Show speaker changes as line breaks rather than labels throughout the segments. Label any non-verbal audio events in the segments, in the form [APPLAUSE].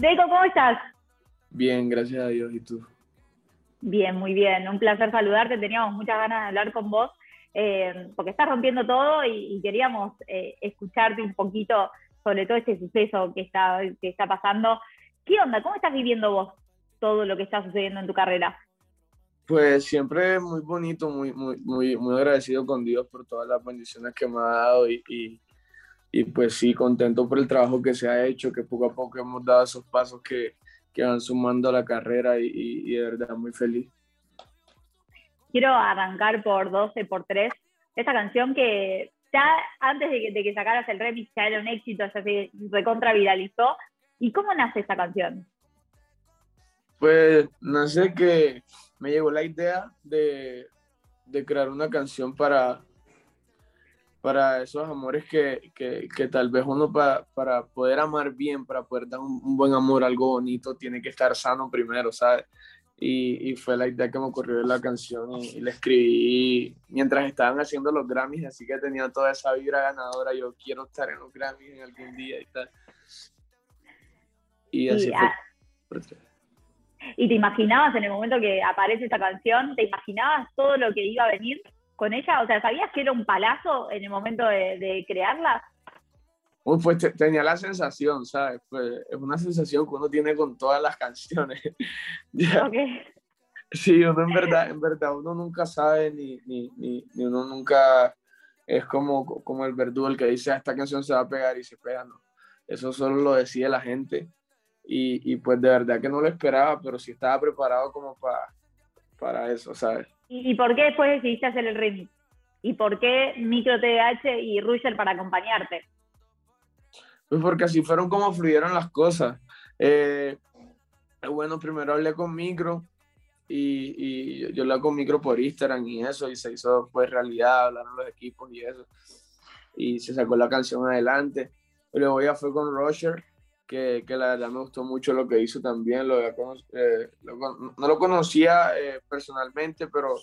Deco, ¿cómo estás?
Bien, gracias a Dios. ¿Y tú?
Bien, muy bien. Un placer saludarte. Teníamos muchas ganas de hablar con vos eh, porque estás rompiendo todo y, queríamos eh, escucharte un poquito sobre todo este suceso que está, que está pasando. ¿Qué onda? ¿Cómo estás viviendo vos todo lo que está sucediendo en tu carrera?
Pues siempre muy bonito, muy, muy, muy, muy agradecido con Dios por todas las bendiciones que me ha dado y, y, pues sí, contento por el trabajo que se ha hecho, que poco a poco hemos dado esos pasos que, que van sumando a la carrera y, y, de verdad muy feliz.
Quiero arrancar por 12 por 3, esta canción que ya antes de que, de que sacaras el remix ya era un éxito, ya se recontra viralizó. ¿Y cómo nace esta canción?
Pues nace que me llegó la idea de, de crear una canción para, para esos amores que, que, que tal vez uno para, para poder amar bien, para poder dar un, buen amor, algo bonito, tiene que estar sano primero, ¿sabes? Y, y, fue la idea que me ocurrió de la canción y, la escribí mientras estaban haciendo los Grammys, así que tenía toda esa vibra ganadora, yo quiero estar en los Grammys en algún día y tal. Y así fue.
¿Y te imaginabas en el momento que aparece esta canción, te imaginabas todo lo que iba a venir con ella? O sea, ¿sabías que era un palazo en el momento de, crearla?
pues tenía la sensación, ¿sabes? Pues, es una sensación que uno tiene con todas las canciones. [LAUGHS] Sí, uno en verdad, en verdad, uno nunca sabe ni, ni, ni, uno nunca es como, como el verdugo el que dice, ah, esta canción se va a pegar y se pega, no. Eso solo lo decide la gente y, pues de verdad que no lo esperaba, pero sí estaba preparado como para, para eso, ¿sabes?
¿Y, por qué después decidiste hacer el remix? ¿Y por qué Micro TDH y Ruger para acompañarte?
Pues porque así fueron como fluyeron las cosas. Eh, bueno, primero hablé con Micro y, y, yo hablé con Micro por Instagram y eso, y se hizo pues realidad, hablaron los equipos y eso. Y se sacó la canción adelante. Luego ya fue con Roger que, que, la verdad me gustó mucho lo que hizo también. Lo, eh, no lo conocía eh, personalmente, pero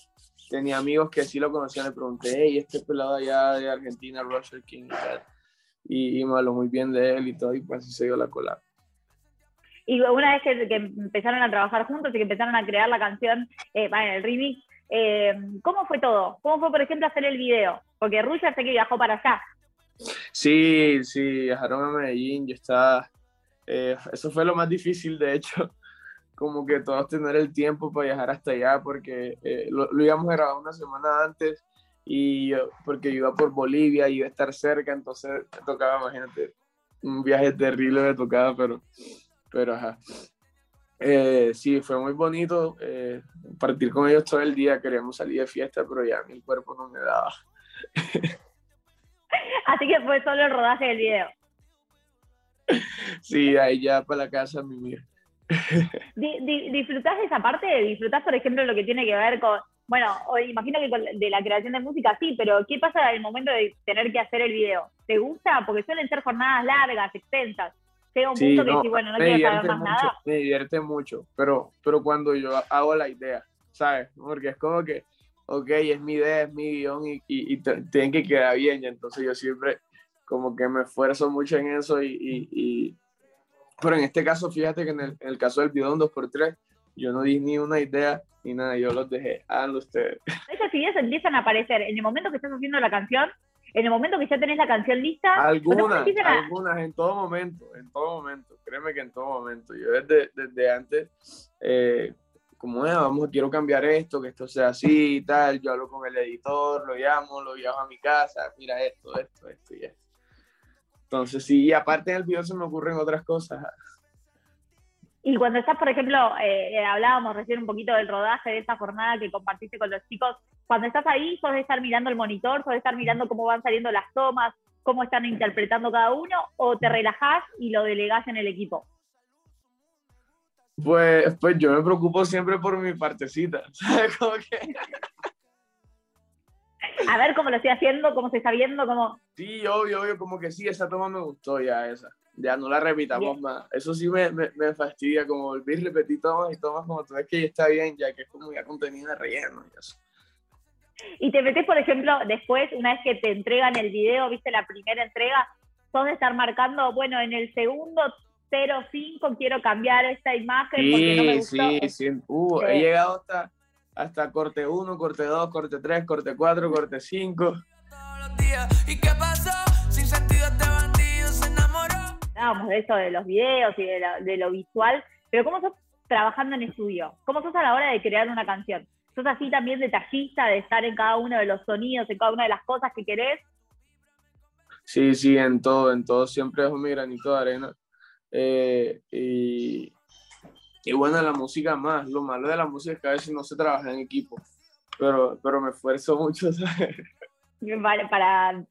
tenía amigos que sí lo conocían. Le pregunté, hey, este pelado allá de Argentina, Russell King, y, y, me habló muy bien de él y todo, y pues así se dio la cola.
Y una vez que, que, empezaron a trabajar juntos y que empezaron a crear la canción, eh, en el remix, eh, ¿cómo fue todo? ¿Cómo fue, por ejemplo, hacer el video? Porque Rusia sé que viajó para allá.
Sí, sí, viajaron a Medellín, yo estaba eh, eso fue lo más difícil, de hecho, [LAUGHS] como que todos tener el tiempo para viajar hasta allá, porque eh, lo, íbamos a grabar una semana antes y porque yo iba por Bolivia y iba a estar cerca, entonces me tocaba, imagínate, un viaje terrible me tocaba, pero, pero ajá. Eh, sí, fue muy bonito partir con ellos todo el día, queríamos salir de fiesta, pero ya mi cuerpo no me daba. [LAUGHS]
Así que fue solo el rodaje del video. [LAUGHS]
Sí, ahí ya para la casa, mi mía. [LAUGHS]
¿Disfrutás de esa parte? ¿Disfrutás, por ejemplo, lo que tiene que ver con, bueno, imagino que de la creación de música sí, pero ¿qué pasa en el momento de tener que hacer el video? ¿Te gusta? Porque suelen ser jornadas largas, extensas. Llega un punto que sí, bueno, no quiero saber más nada.
Me divierte mucho, pero, pero cuando yo hago la idea, ¿sabes? Porque es como que, ok, es mi idea, es mi guion y, y, y tienen que quedar bien, y entonces yo siempre como que me esfuerzo mucho en eso y, y, pero en este caso, fíjate que en el, caso del bidón 2x3, yo no di ni una idea ni nada, yo los dejé, háganlo ustedes.
Esas ideas empiezan a aparecer en el momento que estás haciendo la canción, en el momento que ya tenés la canción lista.
Algunas, algunas, en todo momento, en todo momento, créeme que en todo momento. Yo desde, desde antes, eh, como es, vamos, quiero cambiar esto, que esto sea así y tal, yo hablo con el editor, lo llamo, lo llamo a mi casa, mira esto, esto, esto y esto. Entonces, sí, aparte del video se me ocurren otras cosas.
Y cuando estás, por ejemplo, eh, hablábamos recién un poquito del rodaje de esta jornada que compartiste con los chicos, cuando estás ahí, sos de estar mirando el monitor, sos de estar mirando cómo van saliendo las tomas, cómo están interpretando cada uno, o te relajás y lo delegás en el equipo?
Pues, pues yo me preocupo siempre por mi partecita, [LAUGHS] ¿sabes? Como que
a ver cómo lo estoy haciendo, cómo se está viendo, cómo...
Sí, obvio, obvio, como que sí, esa toma me gustó ya, esa. Ya no la repitamos más. Eso sí me, me, me, fastidia, como volver a repetir tomas y tomas como tú ves que ya está bien, ya que es como ya contenido de relleno y eso.
Y te metes, por ejemplo, después, una vez que te entregan el video, viste la primera entrega, sos de estar marcando, bueno, en el segundo 05, quiero cambiar esta imagen porque no me gustó.
Sí, sí, uh, he llegado hasta, hasta corte 1, corte 2, corte 3, corte 4, corte 5. ¿Y qué pasó? Sin sentido
este bandido se enamoró. Hablábamos de eso, de los videos y de, de lo visual, pero ¿cómo sos trabajando en estudio? ¿Cómo sos a la hora de crear una canción? ¿Sos así también detallista, de estar en cada uno de los sonidos, en cada una de las cosas que querés?
Sí, sí, en todo, en todo siempre es mi granito de arena. Eh, y, y, bueno, la música más. Lo malo de la música es que a veces no se trabaja en equipo, pero, pero me esfuerzo mucho, [LAUGHS] ¿sabes?
Vale, para...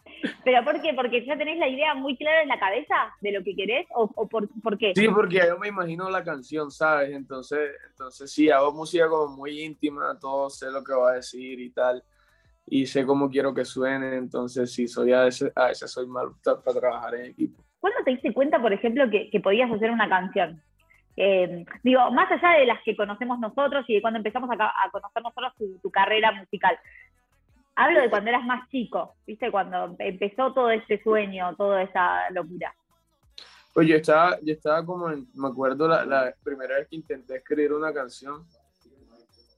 ¿Pero por qué? ¿Porque ya tenés la idea muy clara en la cabeza de lo que querés? ¿O, por, por, qué?
Sí, porque yo me imagino la canción, ¿sabes? Entonces, entonces sí, hago música como muy íntima, todo sé lo que va a decir y tal y sé cómo quiero que suene, entonces sí, soy a veces, a veces soy mal para trabajar en equipo.
¿Cuándo te diste cuenta, por ejemplo, que, que podías hacer una canción? Eh, digo, más allá de las que conocemos nosotros y de cuando empezamos a, a conocer nosotros tu, carrera musical, hablo de cuando eras más chico, ¿viste? Cuando empezó todo este sueño, toda esa locura.
Pues yo estaba, yo estaba como, en, me acuerdo la, primera vez que intenté escribir una canción,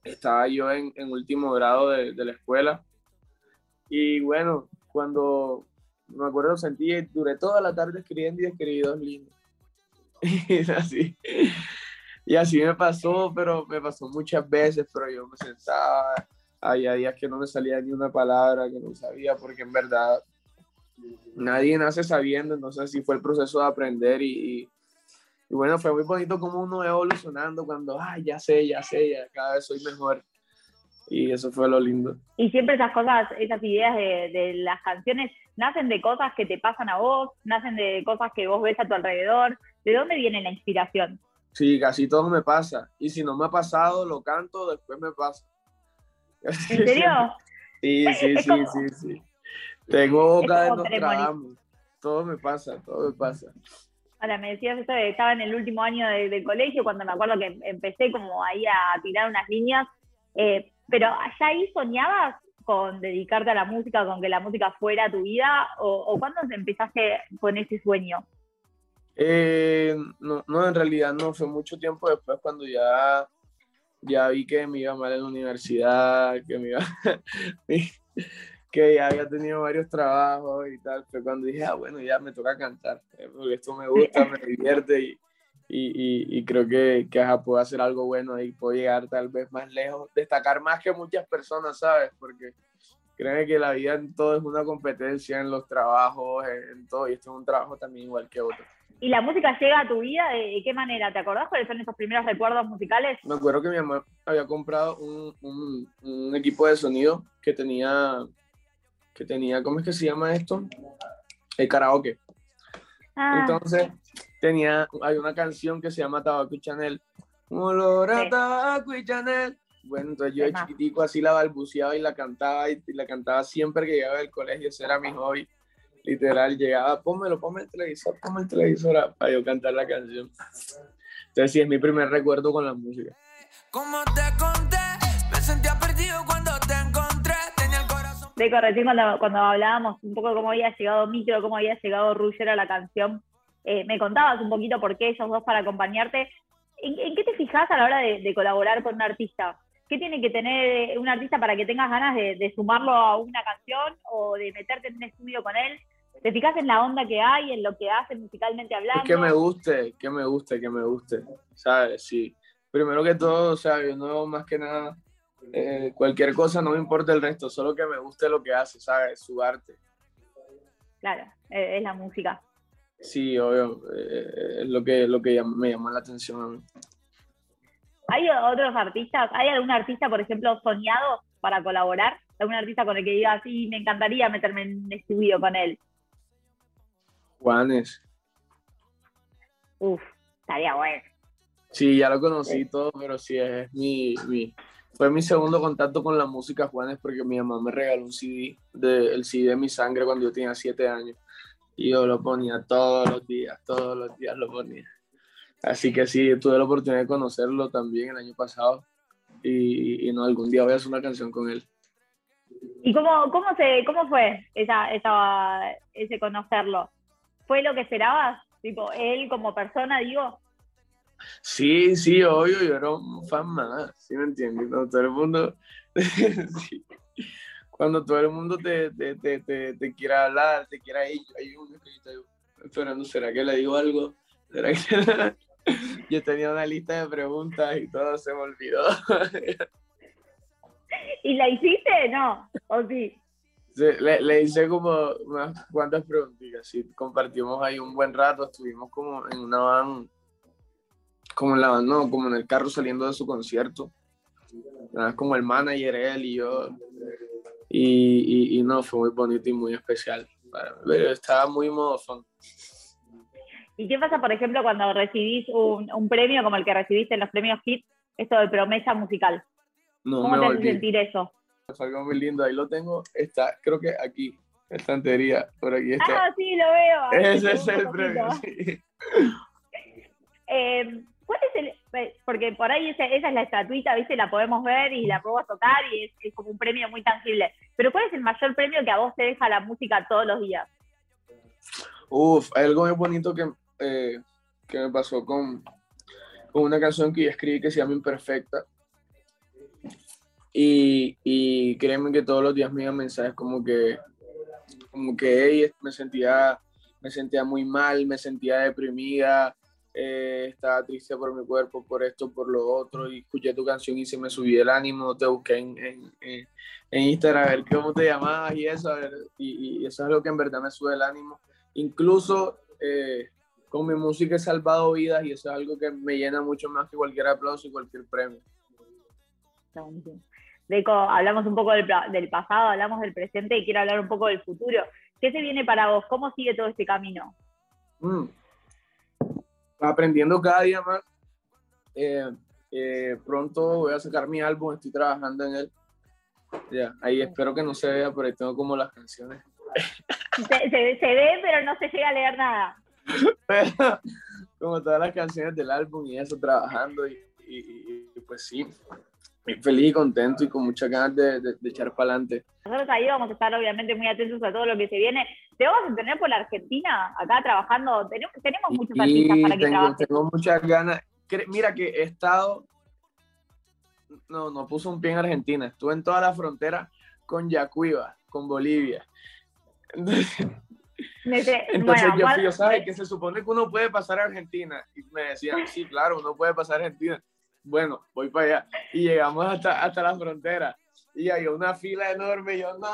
estaba yo en, último grado de, de la escuela y bueno, cuando me acuerdo, sentí, duré toda la tarde escribiendo y escribí dos líneas. [LAUGHS] Y así. Y así me pasó, pero me pasó muchas veces, pero yo me sentaba, había días que no me salía ni una palabra, que no sabía, porque en verdad nadie nace sabiendo, entonces así fue el proceso de aprender y, y, bueno, fue muy bonito como uno evolucionando cuando, ay, ya sé, ya sé, ya cada vez soy mejor y eso fue lo lindo.
Y siempre esas cosas, esas ideas de, de, las canciones, nacen de cosas que te pasan a vos, nacen de cosas que vos ves a tu alrededor. ¿De dónde viene la inspiración?
Sí, casi todo me pasa. Y si no me ha pasado, lo canto, después me pasa.
¿En serio? [LAUGHS]
sí, sí, sí, sí, sí. Tengo boca de Nostradamus. Todo me pasa, todo me pasa.
Ahora, me decías eso estaba en el último año del de colegio, cuando me acuerdo que empecé como ahí a tirar unas líneas. Eh, pero ¿allá ahí soñabas con dedicarte a la música, con que la música fuera tu vida? ¿O, o cuándo empezaste con ese sueño?
Eh, no, no, en realidad no, fue mucho tiempo después cuando ya, ya vi que me iba mal en la universidad, que me iba, [LAUGHS] que ya había tenido varios trabajos y tal, fue cuando dije, ah, bueno, ya me toca cantar, eh, porque esto me gusta, me [LAUGHS] divierte y, y, y, creo que, que puedo hacer algo bueno y puedo llegar tal vez más lejos, destacar más que muchas personas, ¿sabes? Porque creen que la vida en todo es una competencia, en los trabajos, en, todo, y esto es un trabajo también igual que otro.
¿Y la música llega a tu vida? ¿De qué manera? ¿Te acordás cuáles son esos primeros recuerdos musicales?
Me acuerdo que mi mamá había comprado un, un, un equipo de sonido que tenía, que tenía, ¿cómo es que se llama esto? El karaoke. Ah. Entonces, tenía, hay una canción que se llama Tabaco y Chanel. Olor a tabaco y Chanel. Bueno, entonces yo de chiquitico así la balbuceaba y la cantaba y, la cantaba siempre que llegaba del colegio, ese era mi hobby. Literal, llegaba, pónmelo, ponme el televisor, ponme el televisor para yo cantar la canción. Entonces sí, es mi primer recuerdo con la música. Como te conté, me sentía perdido cuando te encontré, tenía el corazón...
De corregir cuando, cuando hablábamos un poco cómo había llegado Micro, cómo había llegado Ruger a la canción, eh, me contabas un poquito por qué ellos dos para acompañarte. ¿En, qué te fijas a la hora de, colaborar con un artista? ¿Qué tiene que tener un artista para que tengas ganas de, sumarlo a una canción o de meterte en un estudio con él? ¿Te fijas en la onda que hay, en lo que hace musicalmente hablando?
que me guste, que me guste, que me guste, ¿sabes? Sí. Primero que todo, o sea, yo no más que nada, eh, cualquier cosa no me importa el resto, solo que me guste lo que hace, ¿sabes? Su arte.
Claro, eh, es la música.
Sí, obvio, eh, es lo que, lo que me llamó la atención a mí.
¿Hay otros artistas? ¿Hay algún artista, por ejemplo, soñado para colaborar? ¿Algún artista con el que diga, sí, me encantaría meterme en estudio con él?
Juanes.
Uf, estaría bueno.
Sí, ya lo conocí todo, pero sí, es mi, mi, fue mi segundo contacto con la música Juanes porque mi mamá me regaló un CD, de, el CD de mi sangre cuando yo tenía siete años y yo lo ponía todos los días, todos los días lo ponía. Así que sí, tuve la oportunidad de conocerlo también el año pasado y, no, algún día voy a hacer una canción con él.
¿Y cómo, cómo, se, cómo fue esa, esa, ese conocerlo? ¿Fue lo que esperabas? Tipo, él como persona, digo.
Sí, sí, obvio, yo era un fan más, ¿sí me entiendes? Cuando todo el mundo, [LAUGHS] cuando todo el mundo te, te, te, te, quiera hablar, te quiera ir, hay uno que estoy esperando, ¿será que le digo algo? ¿Será que [LAUGHS] yo tenía una lista de preguntas y todo se me olvidó? [LAUGHS]
¿Y la hiciste? No, ¿o sí?
Le, le, hice como unas cuantas preguntas, sí, compartimos ahí un buen rato, estuvimos como en una van, como en la van, no, como en el carro saliendo de su concierto, como el manager, él y yo, y, y, no, fue muy bonito y muy especial, pero estaba muy modo.
¿Y qué pasa, por ejemplo, cuando recibís un, un premio como el que recibiste en los premios HIT, esto de promesa musical? No, ¿Cómo te hace sentir eso?
Es algo muy lindo, ahí lo tengo, está, creo que aquí, estantería, por aquí está.
Ah, sí, lo veo.
Ese es el premio, sí. [LAUGHS]
Eh, ¿Cuál es el, eh, porque por ahí esa, es la estatuita, ¿viste? La podemos ver y la podemos tocar y es, como un premio muy tangible. Pero ¿cuál es el mayor premio que a vos te deja la música todos los días?
Uf, hay algo muy bonito que, eh, que me pasó con, con una canción que yo escribí que se llama Imperfecta. Y, créeme que todos los días me iban mensajes como que, como que me, sentía, me sentía muy mal, me sentía deprimida, eh, estaba triste por mi cuerpo, por esto, por lo otro, y escuché tu canción y se me subió el ánimo, te busqué en, en, en Instagram a ver cómo te llamabas y eso, y, y, eso es lo que en verdad me sube el ánimo. Incluso eh, con mi música he salvado vidas y eso es algo que me llena mucho más que cualquier aplauso y cualquier premio.
Deco, hablamos un poco del, pasado, hablamos del presente y quiero hablar un poco del futuro. ¿Qué se viene para vos? ¿Cómo sigue todo este camino?
Mm. Aprendiendo cada día más. Eh, eh, pronto voy a sacar mi álbum, estoy trabajando en él. Ya, ahí espero que no se vea, pero ahí tengo como las canciones.
Se, ve, pero no se llega a leer nada.
como todas las canciones del álbum y eso, trabajando y, y pues sí, [LAUGHS] feliz y contento y con muchas ganas de, de, echar para adelante.
Nosotros ahí vamos a estar obviamente muy atentos a todo lo que se viene. Te vamos a tener por la Argentina acá trabajando. Tenemos, tenemos muchos artistas para que
tengo, Tengo muchas ganas. Mira que he estado, no, no puso un pie en Argentina. Estuve en toda la frontera con Yacuiba, con Bolivia. [LAUGHS] Entonces, yo fui, ¿sabes? Que se supone que uno puede pasar a Argentina. Y me decían, sí, claro, uno puede pasar a Argentina bueno, voy para allá. Y llegamos hasta, hasta la frontera. Y hay una fila enorme. Y yo, no.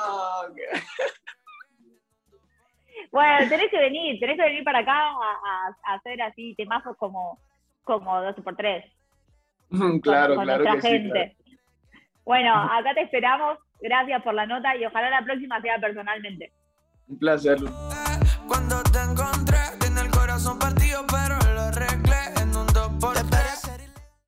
Bueno, tenés que venir, tenés que venir para acá a, hacer así temazos como, como 2 por 3 [LAUGHS]
Claro, claro. Que gente.
Bueno, [LAUGHS] acá te esperamos. Gracias por la nota y ojalá la próxima sea personalmente.
Un placer. Cuando tengo